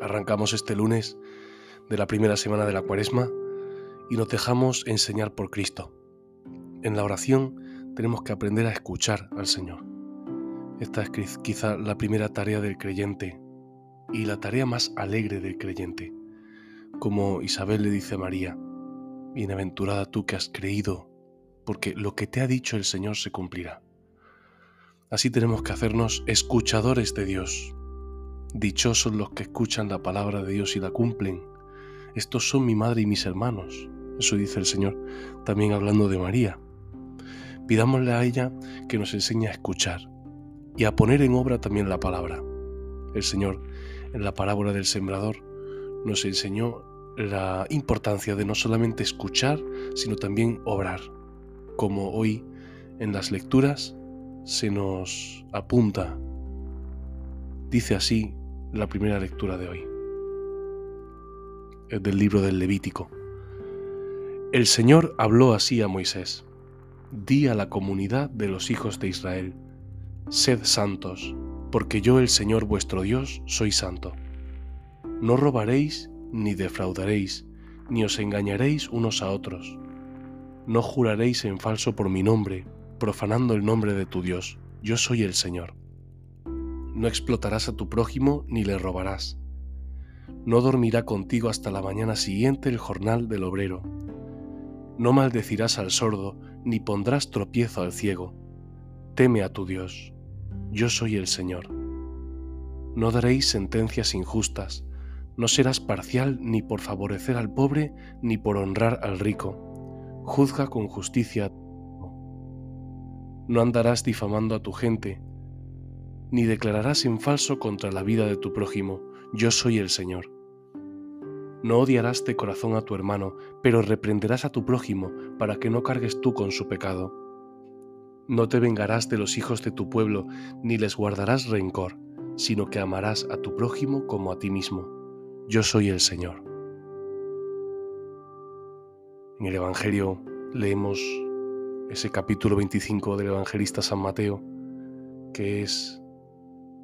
Arrancamos este lunes de la primera semana de la cuaresma y nos dejamos enseñar por Cristo. En la oración tenemos que aprender a escuchar al Señor. Esta es quizá la primera tarea del creyente y la tarea más alegre del creyente. Como Isabel le dice a María, Bienaventurada tú que has creído, porque lo que te ha dicho el Señor se cumplirá. Así tenemos que hacernos escuchadores de Dios. Dichosos los que escuchan la palabra de Dios y la cumplen. Estos son mi madre y mis hermanos. Eso dice el Señor, también hablando de María. Pidámosle a ella que nos enseñe a escuchar y a poner en obra también la palabra. El Señor, en la parábola del sembrador, nos enseñó la importancia de no solamente escuchar, sino también obrar, como hoy en las lecturas se nos apunta. Dice así la primera lectura de hoy. Es del libro del Levítico. El Señor habló así a Moisés. Di a la comunidad de los hijos de Israel, sed santos, porque yo el Señor vuestro Dios soy santo. No robaréis, ni defraudaréis, ni os engañaréis unos a otros. No juraréis en falso por mi nombre, profanando el nombre de tu Dios. Yo soy el Señor. No explotarás a tu prójimo ni le robarás. No dormirá contigo hasta la mañana siguiente el jornal del obrero. No maldecirás al sordo, ni pondrás tropiezo al ciego. Teme a tu Dios. Yo soy el Señor. No daréis sentencias injustas, no serás parcial ni por favorecer al pobre ni por honrar al rico. Juzga con justicia no andarás difamando a tu gente, ni declararás en falso contra la vida de tu prójimo, yo soy el Señor. No odiarás de corazón a tu hermano, pero reprenderás a tu prójimo para que no cargues tú con su pecado. No te vengarás de los hijos de tu pueblo, ni les guardarás rencor, sino que amarás a tu prójimo como a ti mismo. Yo soy el Señor. En el Evangelio leemos ese capítulo 25 del evangelista San Mateo, que es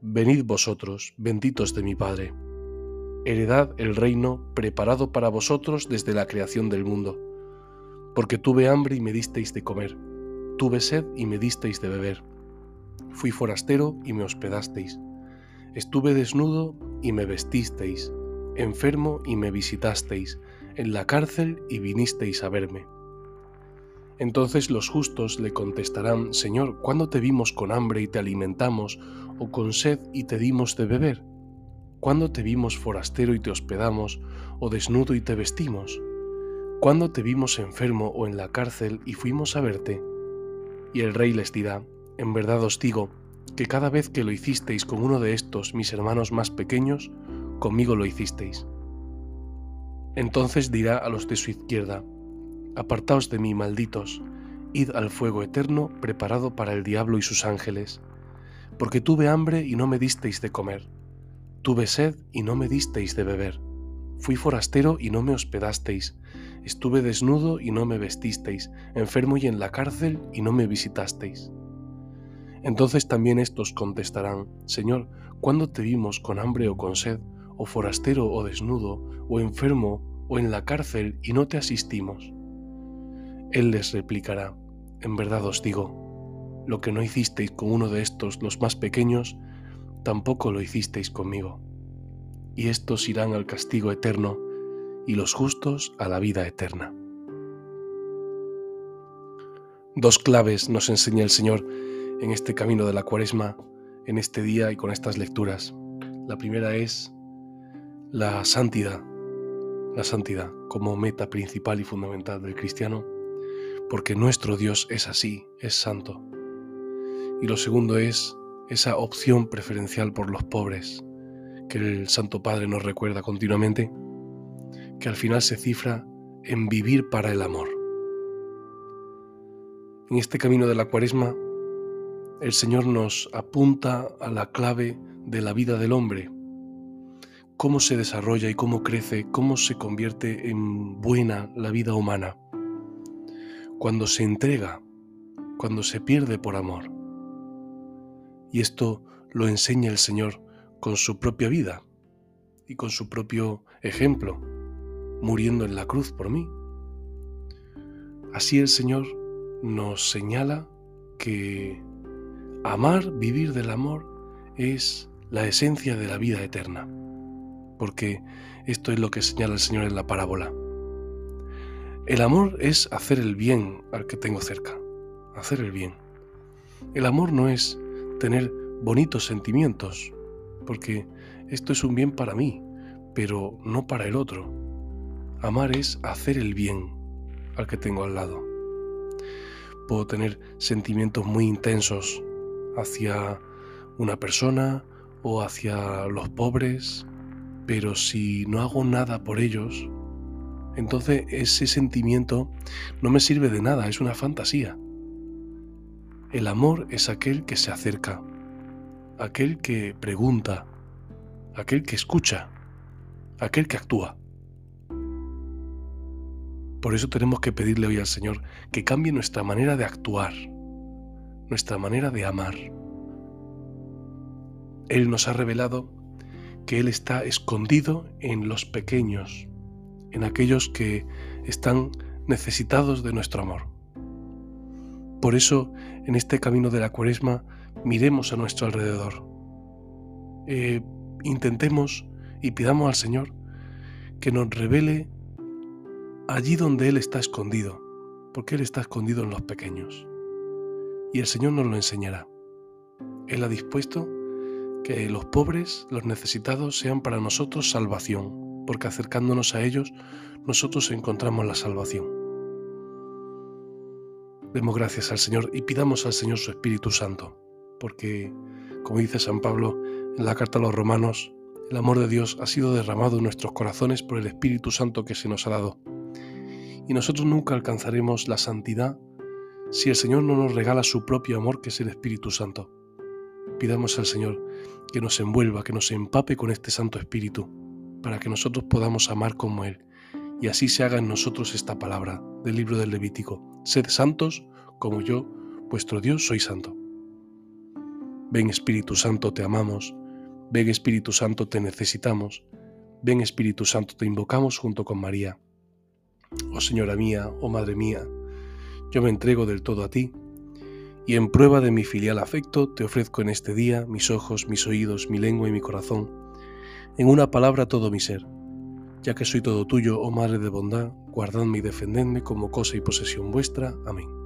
Venid vosotros, benditos de mi Padre. Heredad el reino preparado para vosotros desde la creación del mundo. Porque tuve hambre y me disteis de comer, tuve sed y me disteis de beber. Fui forastero y me hospedasteis. Estuve desnudo y me vestisteis, enfermo y me visitasteis, en la cárcel y vinisteis a verme. Entonces los justos le contestarán, Señor, ¿cuándo te vimos con hambre y te alimentamos, o con sed y te dimos de beber? ¿Cuándo te vimos forastero y te hospedamos, o desnudo y te vestimos? ¿Cuándo te vimos enfermo o en la cárcel y fuimos a verte? Y el rey les dirá, En verdad os digo, que cada vez que lo hicisteis con uno de estos mis hermanos más pequeños, conmigo lo hicisteis. Entonces dirá a los de su izquierda, Apartaos de mí, malditos, id al fuego eterno preparado para el diablo y sus ángeles, porque tuve hambre y no me disteis de comer, tuve sed y no me disteis de beber, fui forastero y no me hospedasteis, estuve desnudo y no me vestisteis, enfermo y en la cárcel y no me visitasteis. Entonces también estos contestarán, Señor, ¿cuándo te vimos con hambre o con sed, o forastero o desnudo, o enfermo, o en la cárcel y no te asistimos? Él les replicará, en verdad os digo, lo que no hicisteis con uno de estos, los más pequeños, tampoco lo hicisteis conmigo. y estos irán al castigo eterno, y los justos a la vida eterna. Dos claves nos enseña el Señor en este camino de la cuaresma, en este día y con estas lecturas. La primera es la santidad, la santidad como meta principal y fundamental del cristiano, porque nuestro Dios es así, es santo. Y lo segundo es esa opción preferencial por los pobres, que el Santo Padre nos recuerda continuamente, que al final se cifra en vivir para el amor. En este camino de la cuaresma, el Señor nos apunta a la clave de la vida del hombre, cómo se desarrolla y cómo crece, cómo se convierte en buena la vida humana, cuando se entrega, cuando se pierde por amor. Y esto lo enseña el Señor con su propia vida y con su propio ejemplo, muriendo en la cruz por mí. Así el Señor nos señala que amar, vivir del amor, es la esencia de la vida eterna, porque esto es lo que señala el Señor en la parábola. El amor es hacer el bien al que tengo cerca, hacer el bien. El amor no es tener bonitos sentimientos, porque esto es un bien para mí, pero no para el otro. Amar es hacer el bien al que tengo al lado. Puedo tener sentimientos muy intensos hacia una persona o hacia los pobres, pero si no hago nada por ellos, entonces ese sentimiento no me sirve de nada, es una fantasía. El amor es aquel que se acerca, aquel que pregunta, aquel que escucha, aquel que actúa. Por eso tenemos que pedirle hoy al Señor que cambie nuestra manera de actuar, nuestra manera de amar. Él nos ha revelado que Él está escondido en los pequeños, en aquellos que están necesitados de nuestro amor. Por eso, en este camino de la cuaresma, miremos a nuestro alrededor. Eh, intentemos y pidamos al Señor que nos revele allí donde Él está escondido, porque Él está escondido en los pequeños. Y el Señor nos lo enseñará. Él ha dispuesto que los pobres, los necesitados, sean para nosotros salvación, porque acercándonos a ellos, nosotros encontramos la salvación. Demos gracias al Señor y pidamos al Señor su Espíritu Santo porque, como dice San Pablo en la carta a los romanos, el amor de Dios ha sido derramado en nuestros corazones por el Espíritu Santo que se nos ha dado. Y nosotros nunca alcanzaremos la santidad si el Señor no nos regala su propio amor, que es el Espíritu Santo. Pidamos al Señor que nos envuelva, que nos empape con este Santo Espíritu, para que nosotros podamos amar como Él, y así se haga en nosotros esta palabra del libro del Levítico. Sed santos como yo, vuestro Dios, soy santo. Ven Espíritu Santo, te amamos. Ven Espíritu Santo, te necesitamos. Ven Espíritu Santo, te invocamos junto con María. Oh Señora mía, oh Madre mía, yo me entrego del todo a ti, y en prueba de mi filial afecto te ofrezco en este día mis ojos, mis oídos, mi lengua y mi corazón, en una palabra todo mi ser, ya que soy todo tuyo, oh Madre de bondad, guardadme y defendedme como cosa y posesión vuestra. Amén.